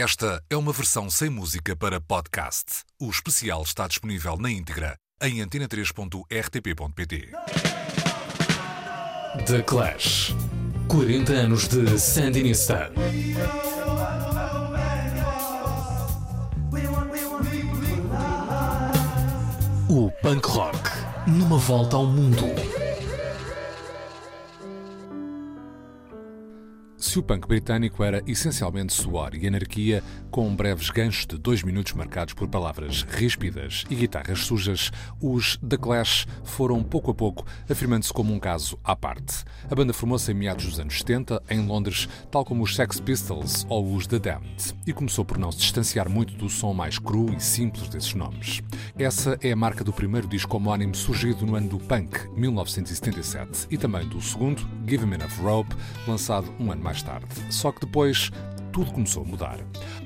Esta é uma versão sem música para podcast. O especial está disponível na íntegra em antena3.rtp.pt. The Clash. 40 anos de Sandinista. O punk rock numa volta ao mundo. Se o punk britânico era essencialmente suor e anarquia, com breves ganchos de dois minutos marcados por palavras ríspidas e guitarras sujas, os The Clash foram pouco a pouco afirmando-se como um caso à parte. A banda formou-se em meados dos anos 70, em Londres, tal como os Sex Pistols ou os The Damned, e começou por não se distanciar muito do som mais cru e simples desses nomes. Essa é a marca do primeiro disco homónimo surgido no ano do punk, 1977, e também do segundo, Give Me Enough Rope, lançado um ano mais tarde. Só que depois tudo começou a mudar.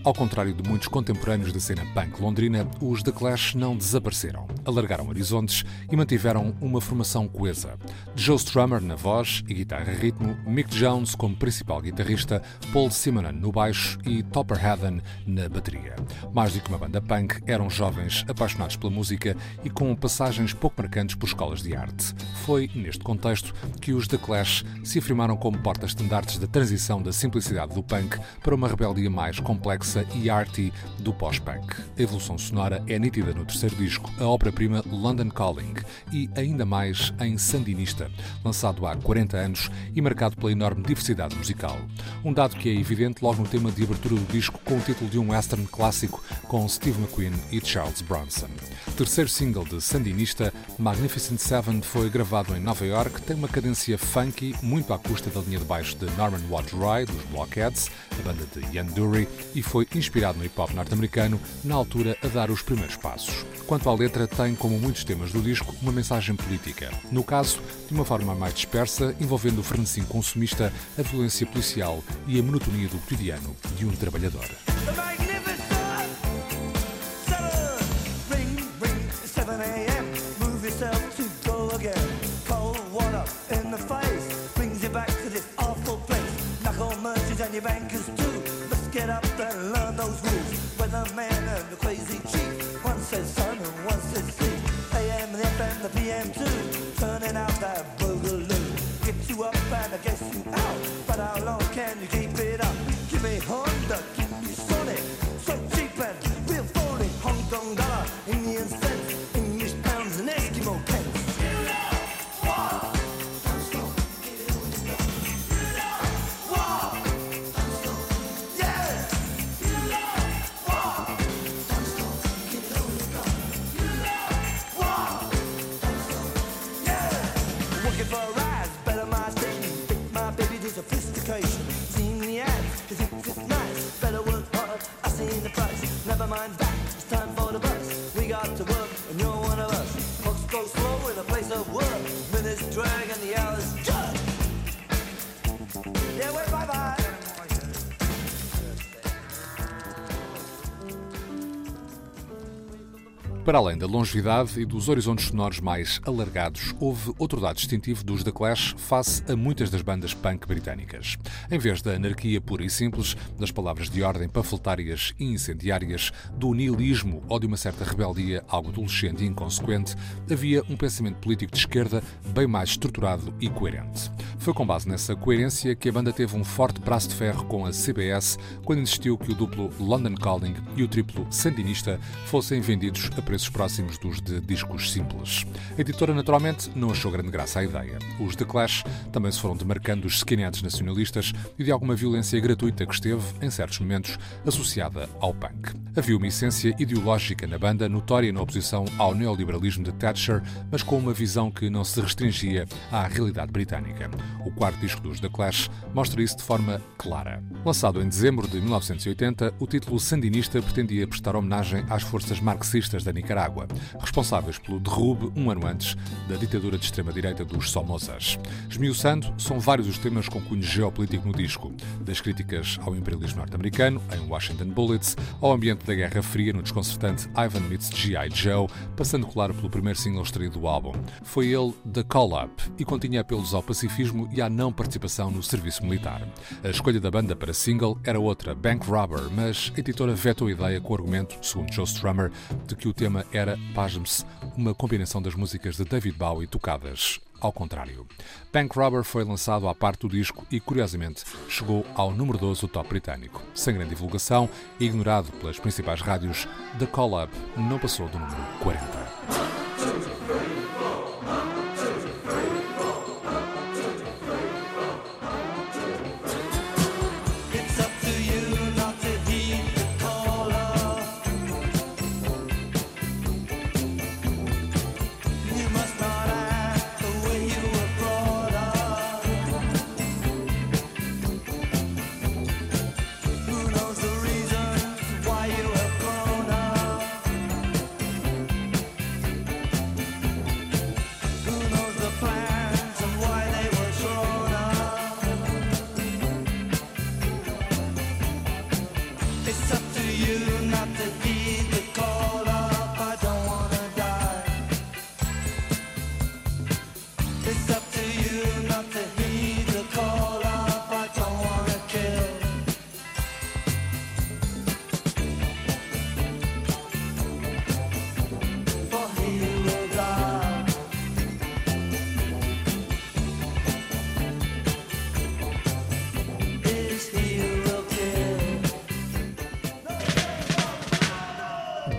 Ao contrário de muitos contemporâneos da cena punk londrina, os The Clash não desapareceram. Alargaram horizontes e mantiveram uma formação coesa. Joe Strummer na voz e guitarra-ritmo, Mick Jones como principal guitarrista, Paul Simonon no baixo e Topper Heaven na bateria. Mais do que uma banda punk, eram jovens apaixonados pela música e com passagens pouco marcantes por escolas de arte. Foi neste contexto que os The Clash se afirmaram como portas-estandartes da transição da simplicidade do punk para uma rebeldia mais complexa e arty do pós-punk. A evolução sonora é nítida no terceiro disco, a ópera-prima London Calling, e ainda mais em Sandinista, lançado há 40 anos e marcado pela enorme diversidade musical. Um dado que é evidente logo no tema de abertura do disco com o título de um western clássico com Steve McQueen e Charles Bronson. Terceiro single de Sandinista, Magnificent Seven foi gravado em Nova York, tem uma cadência funky, muito à custa da linha de baixo de Norman Watt-Roy, dos Blockheads, a banda de Ian Dury, e foi inspirado no hip-hop norte-americano, na altura a dar os primeiros passos. Quanto à letra, tem, como muitos temas do disco, uma mensagem política. No caso, de uma forma mais dispersa, envolvendo o frenesim consumista, a violência policial e a monotonia do cotidiano de um trabalhador. And your bankers too. Let's get up and learn those rules. Weatherman and the crazy chief. One says sun and one says sea. AM, the FM, the PM too. Turning out that boogaloo. Get you up and I guess you out. But how long can you keep it up? Give me Honda, Para além da longevidade e dos horizontes sonoros mais alargados, houve outro dado distintivo dos The Clash face a muitas das bandas punk britânicas. Em vez da anarquia pura e simples, das palavras de ordem panfletárias e incendiárias, do nihilismo ou de uma certa rebeldia algo adolescente e inconsequente, havia um pensamento político de esquerda bem mais estruturado e coerente. Foi com base nessa coerência que a banda teve um forte braço de ferro com a CBS quando insistiu que o duplo London Calling e o triplo Sandinista fossem vendidos a preços próximos dos de discos simples. A editora, naturalmente, não achou grande graça à ideia. Os The Clash também se foram demarcando dos skinheads nacionalistas e de alguma violência gratuita que esteve, em certos momentos, associada ao punk. Havia uma essência ideológica na banda, notória na oposição ao neoliberalismo de Thatcher, mas com uma visão que não se restringia à realidade britânica. O quarto disco dos The Clash mostra isso de forma clara. Lançado em dezembro de 1980, o título Sandinista pretendia prestar homenagem às forças marxistas da Nicarágua, responsáveis pelo derrube, um ano antes, da ditadura de extrema-direita dos Somozas. Esmiuçando, são vários os temas com cunho geopolítico no disco, das críticas ao imperialismo norte-americano, em Washington Bullets, ao ambiente da Guerra Fria no desconcertante Ivan Meets G.I. Joe, passando claro pelo primeiro single extraído do álbum. Foi ele The Call Up e continha apelos ao pacifismo e à não participação no serviço militar. A escolha da banda para single era outra, Bank Robber, mas a editora vetou a ideia com o argumento, segundo Joe Strummer, de que o tema era, pasme-se, uma combinação das músicas de David Bowie tocadas ao contrário. Bank Robber foi lançado à parte do disco e, curiosamente, chegou ao número 12 do top britânico. Sem grande divulgação ignorado pelas principais rádios, The Call Up não passou do número 40.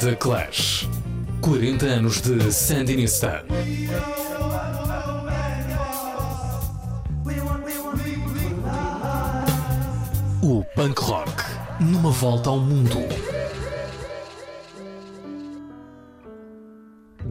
The Clash. 40 anos de Sandinista. O punk rock numa volta ao mundo.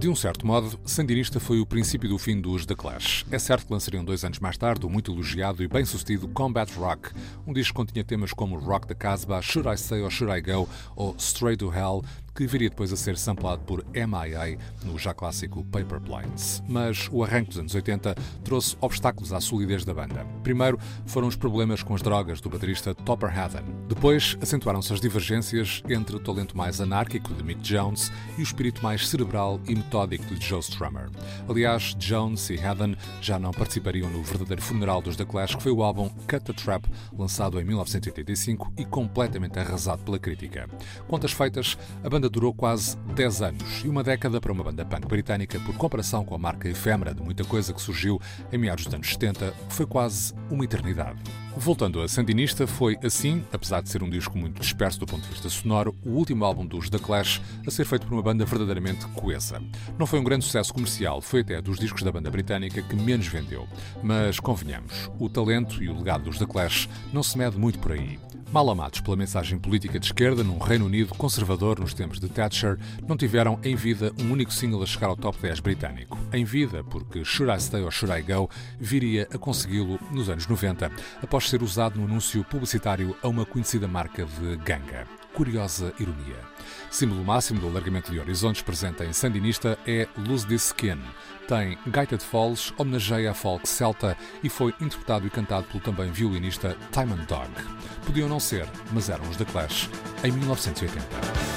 De um certo modo, Sandinista foi o princípio do fim dos The Clash. É certo que lançariam dois anos mais tarde o muito elogiado e bem-sucedido Combat Rock, um disco que continha temas como Rock the Casbah, Should I Stay or Should I Go ou Straight to Hell, que viria depois a ser samplado por MIA no já clássico Paper Planes. Mas o arranque dos anos 80 trouxe obstáculos à solidez da banda. Primeiro foram os problemas com as drogas do baterista Topper Haddon. Depois acentuaram-se as divergências entre o talento mais anárquico de Mick Jones e o espírito mais cerebral e metódico de Joe Strummer. Aliás, Jones e Haddon já não participariam no verdadeiro funeral dos The Clash, que foi o álbum Cut the Trap, lançado em 1985 e completamente arrasado pela crítica. Contas feitas, a banda banda durou quase 10 anos e uma década para uma banda punk britânica, por comparação com a marca efêmera de muita coisa que surgiu em meados dos anos 70, foi quase uma eternidade. Voltando a Sandinista, foi assim, apesar de ser um disco muito disperso do ponto de vista sonoro, o último álbum dos The Clash a ser feito por uma banda verdadeiramente coesa. Não foi um grande sucesso comercial, foi até dos discos da banda britânica que menos vendeu. Mas convenhamos, o talento e o legado dos The Clash não se mede muito por aí. Mal amados pela mensagem política de esquerda num Reino Unido conservador nos tempos de Thatcher, não tiveram em vida um único single a chegar ao top 10 britânico. Em vida, porque Should I Stay or Should I Go viria a consegui-lo nos anos 90, após ser usado no anúncio publicitário a uma conhecida marca de ganga. Curiosa ironia. Símbolo máximo do alargamento de horizontes presente em Sandinista é Lose This Skin. Tem de Falls, homenageia a folk celta e foi interpretado e cantado pelo também violinista Timon Dog. Podiam não ser, mas eram os The Clash, em 1980.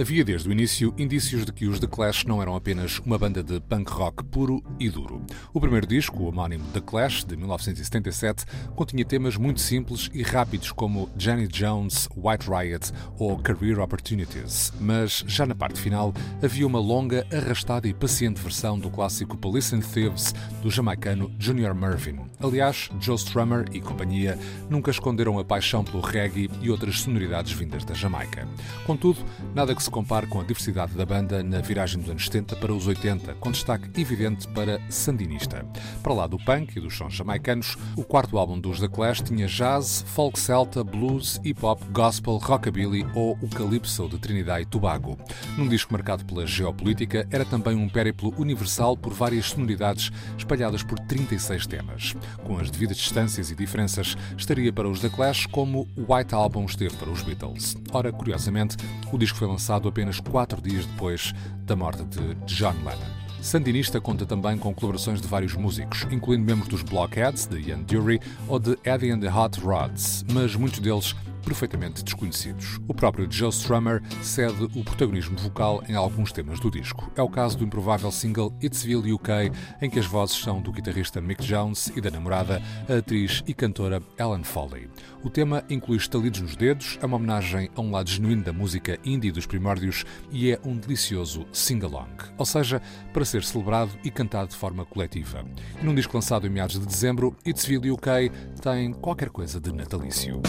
Havia desde o início indícios de que os The Clash não eram apenas uma banda de punk rock puro e duro. O primeiro disco, o homónimo The Clash, de 1977, continha temas muito simples e rápidos como Janet Jones, White Riot ou Career Opportunities, mas já na parte final havia uma longa, arrastada e paciente versão do clássico Police and Thieves do jamaicano Junior Mervyn. Aliás, Joe Strummer e companhia nunca esconderam a paixão pelo reggae e outras sonoridades vindas da Jamaica. Contudo, nada que se compare com a diversidade da banda na viragem dos anos 70 para os 80, com destaque evidente para Sandinista. Para lá do punk e dos sons jamaicanos, o quarto álbum dos The Clash tinha jazz, folk celta, blues, hip hop, gospel, rockabilly ou o calypso de Trinidad e Tobago. Num disco marcado pela geopolítica, era também um périplo universal por várias sonoridades espalhadas por 36 temas. Com as devidas distâncias e diferenças, estaria para os The Clash como o White Album esteve para os Beatles. Ora, curiosamente, o disco foi lançado apenas quatro dias depois da morte de John Lennon. Sandinista conta também com colaborações de vários músicos, incluindo membros dos Blockheads, de Ian Dury, ou de Eddie and the Hot Rods, mas muitos deles perfeitamente desconhecidos. O próprio Joe Strummer cede o protagonismo vocal em alguns temas do disco. É o caso do improvável single It'sville UK, em que as vozes são do guitarrista Mick Jones e da namorada, a atriz e cantora Ellen Foley. O tema inclui estalidos nos dedos, é uma homenagem a um lado genuíno da música indie dos primórdios e é um delicioso sing-along, ou seja, para ser celebrado e cantado de forma coletiva. Num disco lançado em meados de dezembro, It'sville UK tem qualquer coisa de natalício.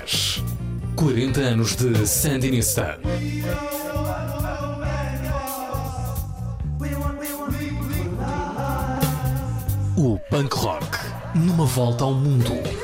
Clash. 40 anos de Sandinista. O punk rock numa volta ao mundo.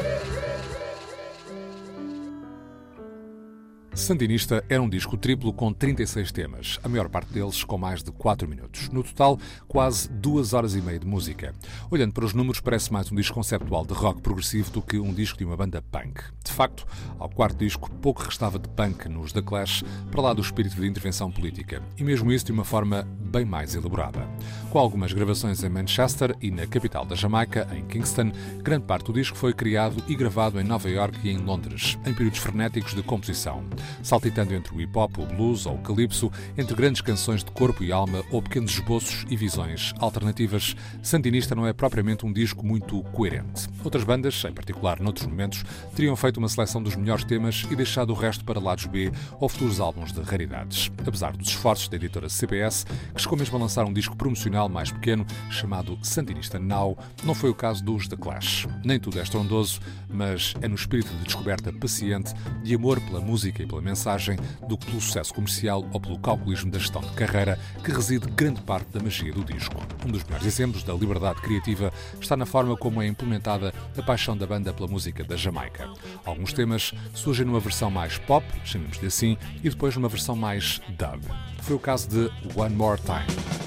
Sandinista era um disco triplo com 36 temas, a maior parte deles com mais de 4 minutos. No total, quase 2 horas e meia de música. Olhando para os números, parece mais um disco conceptual de rock progressivo do que um disco de uma banda punk. De facto, ao quarto disco, pouco restava de punk nos The Clash, para lá do espírito de intervenção política, e mesmo isso de uma forma bem mais elaborada. Com algumas gravações em Manchester e na capital da Jamaica, em Kingston, grande parte do disco foi criado e gravado em Nova York e em Londres, em períodos frenéticos de composição saltitando entre o hip hop, o blues ou o calypso, entre grandes canções de corpo e alma ou pequenos esboços e visões alternativas, Sandinista não é propriamente um disco muito coerente. Outras bandas, em particular noutros momentos, teriam feito uma seleção dos melhores temas e deixado o resto para lados B ou futuros álbuns de raridades. Apesar dos esforços da editora CBS, que chegou mesmo a lançar um disco promocional mais pequeno, chamado Sandinista Now, não foi o caso dos The Clash. Nem tudo é estrondoso, mas é no espírito de descoberta paciente, de amor pela música e pela mensagem do que pelo sucesso comercial ou pelo calculismo da gestão de carreira que reside grande parte da magia do disco. Um dos melhores exemplos da liberdade criativa está na forma como é implementada a paixão da banda pela música da Jamaica. Alguns temas surgem numa versão mais pop, chamemos-lhe assim, e depois numa versão mais dub. Foi o caso de One More Time.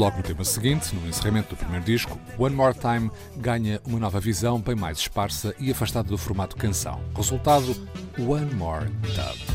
Logo no tema seguinte, no encerramento do primeiro disco, One More Time ganha uma nova visão bem mais esparsa e afastada do formato canção. Resultado, One More Dub.